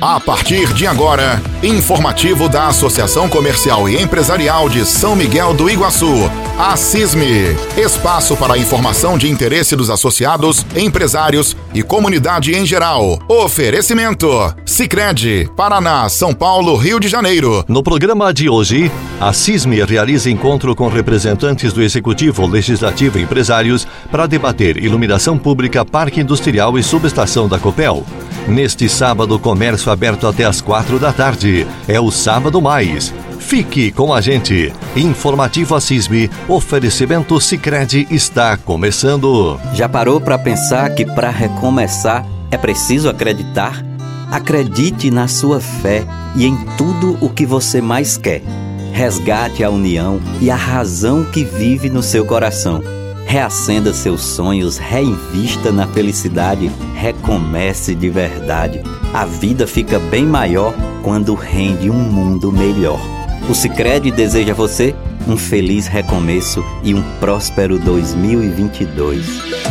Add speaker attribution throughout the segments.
Speaker 1: A partir de agora, informativo da Associação Comercial e Empresarial de São Miguel do Iguaçu, a CISME. Espaço para informação de interesse dos associados, empresários e comunidade em geral. Oferecimento: Sicredi, Paraná, São Paulo, Rio de Janeiro.
Speaker 2: No programa de hoje, a CISME realiza encontro com representantes do Executivo, Legislativo e empresários para debater iluminação pública, parque industrial e subestação da Copel. Neste sábado, comércio aberto até às quatro da tarde. É o Sábado Mais. Fique com a gente. Informativo Assisme, oferecimento Sicredi está começando.
Speaker 3: Já parou para pensar que para recomeçar é preciso acreditar? Acredite na sua fé e em tudo o que você mais quer. Resgate a união e a razão que vive no seu coração reacenda seus sonhos, reinvista na felicidade, recomece de verdade. A vida fica bem maior quando rende um mundo melhor. O Sicredi deseja a você um feliz recomeço e um próspero 2022.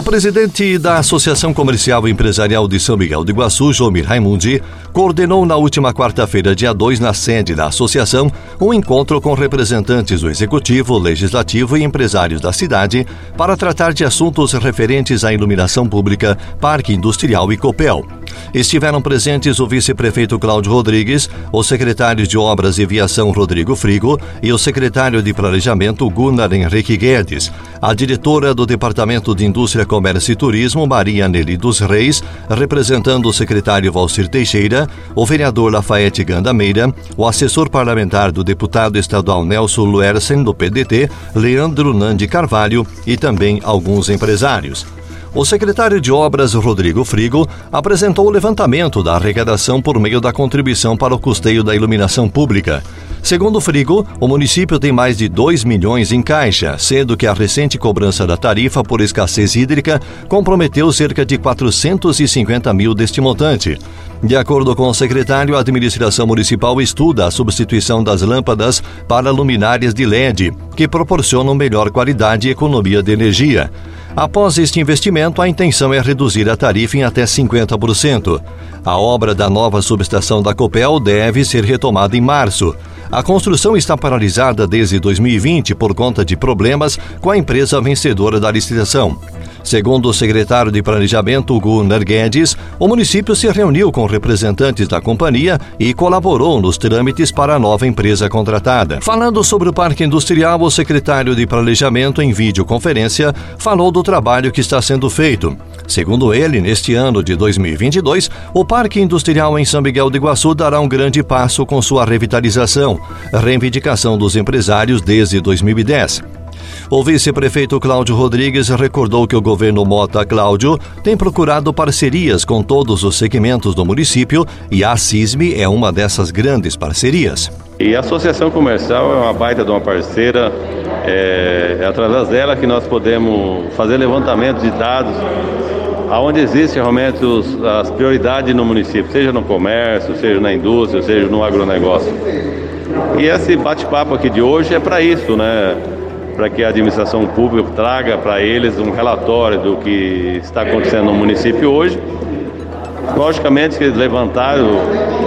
Speaker 2: O presidente da Associação Comercial e Empresarial de São Miguel do Iguaçu, Jomir Raimundi, coordenou na última quarta-feira, dia 2, na sede da associação, um encontro com representantes do Executivo, Legislativo e empresários da cidade para tratar de assuntos referentes à iluminação pública, parque industrial e Copel. Estiveram presentes o vice-prefeito Cláudio Rodrigues, o secretário de Obras e Viação Rodrigo Frigo e o secretário de Planejamento Gunnar Henrique Guedes, a diretora do Departamento de Indústria, Comércio e Turismo Maria Nelly dos Reis, representando o secretário Valcir Teixeira, o vereador Lafayette Gandameira, o assessor parlamentar do deputado estadual Nelson Luersen, do PDT, Leandro Nandi Carvalho e também alguns empresários. O secretário de Obras, Rodrigo Frigo, apresentou o levantamento da arrecadação por meio da contribuição para o custeio da iluminação pública. Segundo Frigo, o município tem mais de 2 milhões em caixa, sendo que a recente cobrança da tarifa por escassez hídrica comprometeu cerca de 450 mil deste montante. De acordo com o secretário, a administração municipal estuda a substituição das lâmpadas para luminárias de LED, que proporcionam melhor qualidade e economia de energia. Após este investimento, a intenção é reduzir a tarifa em até 50%. A obra da nova subestação da Copel deve ser retomada em março. A construção está paralisada desde 2020 por conta de problemas com a empresa vencedora da licitação. Segundo o secretário de Planejamento, Gunnar Guedes, o município se reuniu com representantes da companhia e colaborou nos trâmites para a nova empresa contratada. Falando sobre o parque industrial, o secretário de Planejamento, em videoconferência, falou do trabalho que está sendo feito. Segundo ele, neste ano de 2022, o Parque Industrial em São Miguel do Iguaçu dará um grande passo com sua revitalização, reivindicação dos empresários desde 2010. O vice-prefeito Cláudio Rodrigues recordou que o governo Mota Cláudio tem procurado parcerias com todos os segmentos do município e a CISME é uma dessas grandes parcerias.
Speaker 4: E a Associação Comercial é uma baita de uma parceira, é, é através dela que nós podemos fazer levantamento de dados aonde existem realmente os, as prioridades no município, seja no comércio, seja na indústria, seja no agronegócio. E esse bate-papo aqui de hoje é para isso, né? Para que a administração pública traga para eles um relatório do que está acontecendo no município hoje. Logicamente que eles levantaram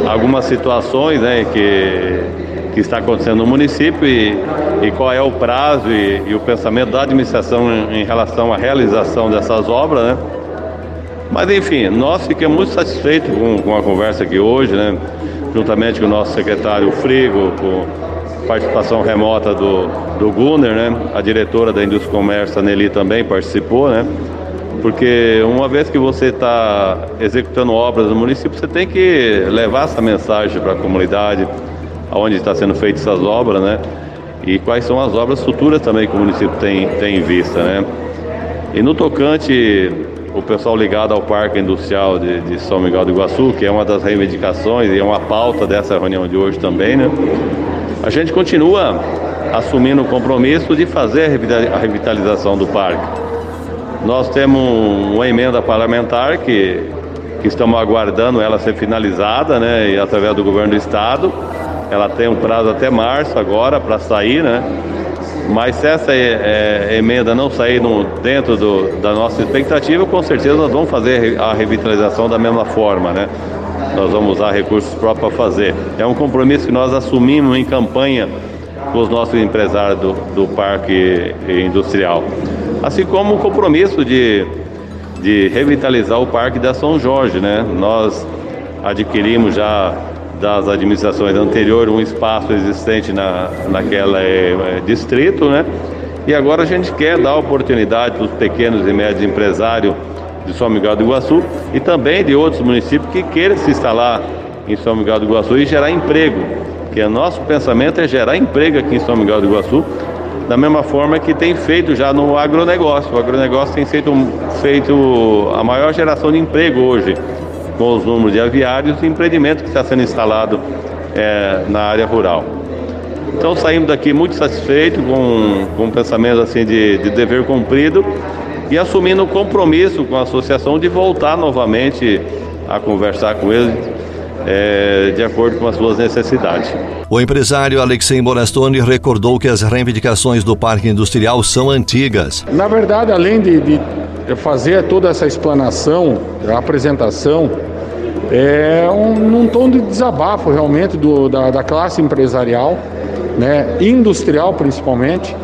Speaker 4: algumas situações né, que, que está acontecendo no município e, e qual é o prazo e, e, o pensamento da administração em, relação à realização dessas obras. Né? Mas enfim, nós ficamos muito satisfeitos com, com a conversa aqui hoje, né? juntamente com o nosso secretário Frigo, com participação remota do, do Gunner, né? A diretora da Indústria e Comércio, a Nelly, também participou, né? Porque uma vez que você está executando obras no município, você tem que levar essa mensagem para a comunidade, aonde está sendo feitas essas obras, né? E quais são as obras futuras também que o município tem, tem em vista, né? E no tocante, o pessoal ligado ao Parque Industrial de, de São Miguel do Iguaçu, que é uma das reivindicações e é uma pauta dessa reunião de hoje também, né? A gente continua assumindo o compromisso de fazer a revitalização do parque. Nós temos uma emenda parlamentar que, que estamos aguardando ela ser finalizada, né, e através do governo do estado. Ela tem um prazo até março agora para sair, né? Mas se essa é, emenda não sair no, dentro do, da nossa expectativa, com certeza nós vamos fazer a revitalização da mesma forma, né? Nós vamos usar recursos próprios para fazer. É um compromisso que nós assumimos em campanha com os nossos empresários do, do parque industrial. Assim como o compromisso de, de revitalizar o parque da São Jorge, né? Nós adquirimos já das administrações anteriores um espaço existente na, naquela é, distrito, né? E agora a gente quer dar oportunidade para os pequenos e médios empresários de São Miguel do Iguaçu e também de outros municípios que queiram se instalar em São Miguel do Iguaçu e gerar emprego. Que o nosso pensamento é gerar emprego aqui em São Miguel do Iguaçu, da mesma forma que tem feito já no agronegócio. O agronegócio tem feito, feito a maior geração de emprego hoje com os números de aviários e empreendimento que está sendo instalado é, na área rural. Então saímos daqui muito satisfeitos, com, com um pensamento assim de, de dever cumprido e assumindo o compromisso com a associação de voltar novamente a conversar com eles é, de acordo com as suas necessidades.
Speaker 2: O empresário Alexei Morastoni recordou que as reivindicações do parque industrial são antigas.
Speaker 5: Na verdade, além de, de fazer toda essa explanação, a apresentação, é um, num tom de desabafo realmente do, da, da classe empresarial, né, industrial principalmente,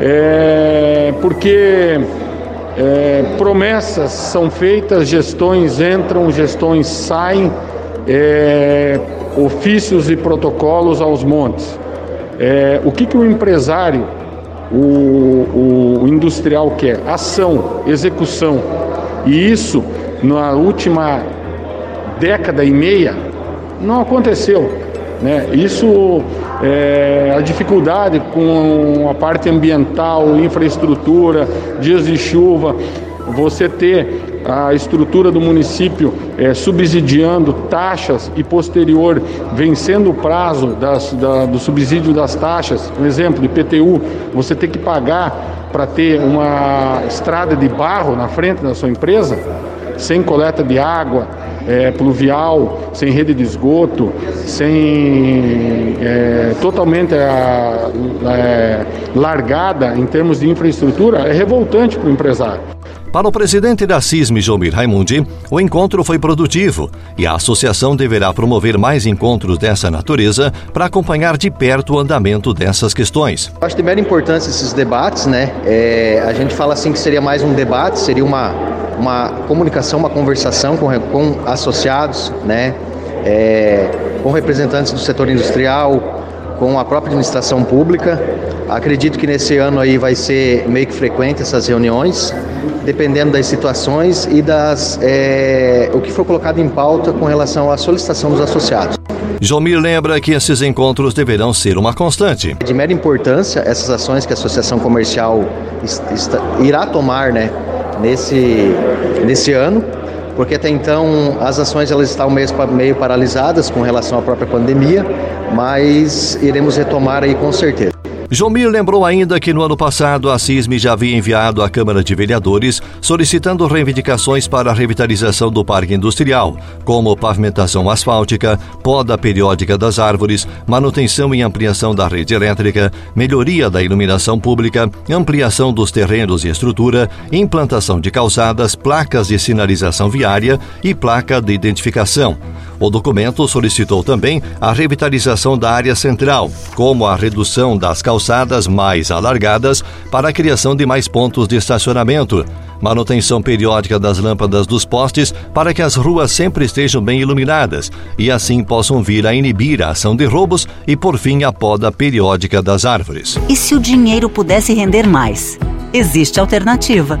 Speaker 5: é, porque é, promessas são feitas, gestões entram, gestões saem, é, ofícios e protocolos aos montes. É, o que, que o empresário o, o, industrial quer? Ação, execução. E isso, na última década e meia, não aconteceu. Né? Isso, é, a dificuldade com a parte ambiental, infraestrutura, dias de chuva, você ter a estrutura do município é, subsidiando taxas e posterior vencendo o prazo das, da, do subsídio das taxas, um exemplo, IPTU, você tem que pagar para ter uma estrada de barro na frente da sua empresa, sem coleta de água, é, pluvial, sem rede de esgoto, sem é, totalmente é, largada em termos de infraestrutura, é revoltante para o empresário.
Speaker 2: Para o presidente da CISM, Jomir Raimundi, o encontro foi produtivo e a associação deverá promover mais encontros dessa natureza para acompanhar de perto o andamento dessas questões.
Speaker 6: Acho de mera importância esses debates, né? É, a gente fala assim que seria mais um debate, seria uma, uma comunicação, uma conversação com, com associados, né? É, com representantes do setor industrial, com a própria administração pública. Acredito que nesse ano aí vai ser meio que frequente essas reuniões, dependendo das situações e das é, o que for colocado em pauta com relação à solicitação dos associados.
Speaker 2: Jomir lembra que esses encontros deverão ser uma constante.
Speaker 6: De mera importância essas ações que a Associação Comercial irá tomar né, nesse, nesse ano porque até então as ações elas estavam meio, meio paralisadas com relação à própria pandemia, mas iremos retomar aí com certeza.
Speaker 2: Jomir lembrou ainda que no ano passado a CISM já havia enviado à Câmara de Vereadores solicitando reivindicações para a revitalização do parque industrial, como pavimentação asfáltica, poda periódica das árvores, manutenção e ampliação da rede elétrica, melhoria da iluminação pública, ampliação dos terrenos e estrutura, implantação de calçadas, placas de sinalização viária e placa de identificação. O documento solicitou também a revitalização da área central, como a redução das calçadas mais alargadas para a criação de mais pontos de estacionamento, manutenção periódica das lâmpadas dos postes para que as ruas sempre estejam bem iluminadas e assim possam vir a inibir a ação de roubos e, por fim, a poda periódica das árvores.
Speaker 7: E se o dinheiro pudesse render mais? Existe alternativa.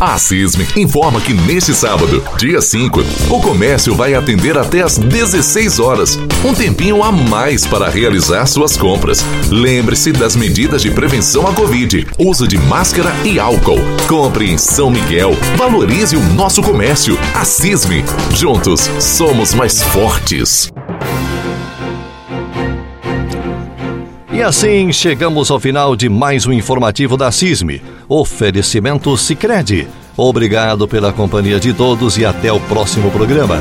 Speaker 8: A CISM informa que neste sábado, dia 5, o comércio vai atender até às 16 horas, um tempinho a mais para realizar suas compras. Lembre-se das medidas de prevenção à Covid, uso de máscara e álcool. Compre em São Miguel, valorize o nosso comércio. A CISM, juntos somos mais fortes.
Speaker 2: E assim chegamos ao final de mais um informativo da CISM. Oferecimento Sicredi. Obrigado pela companhia de todos e até o próximo programa.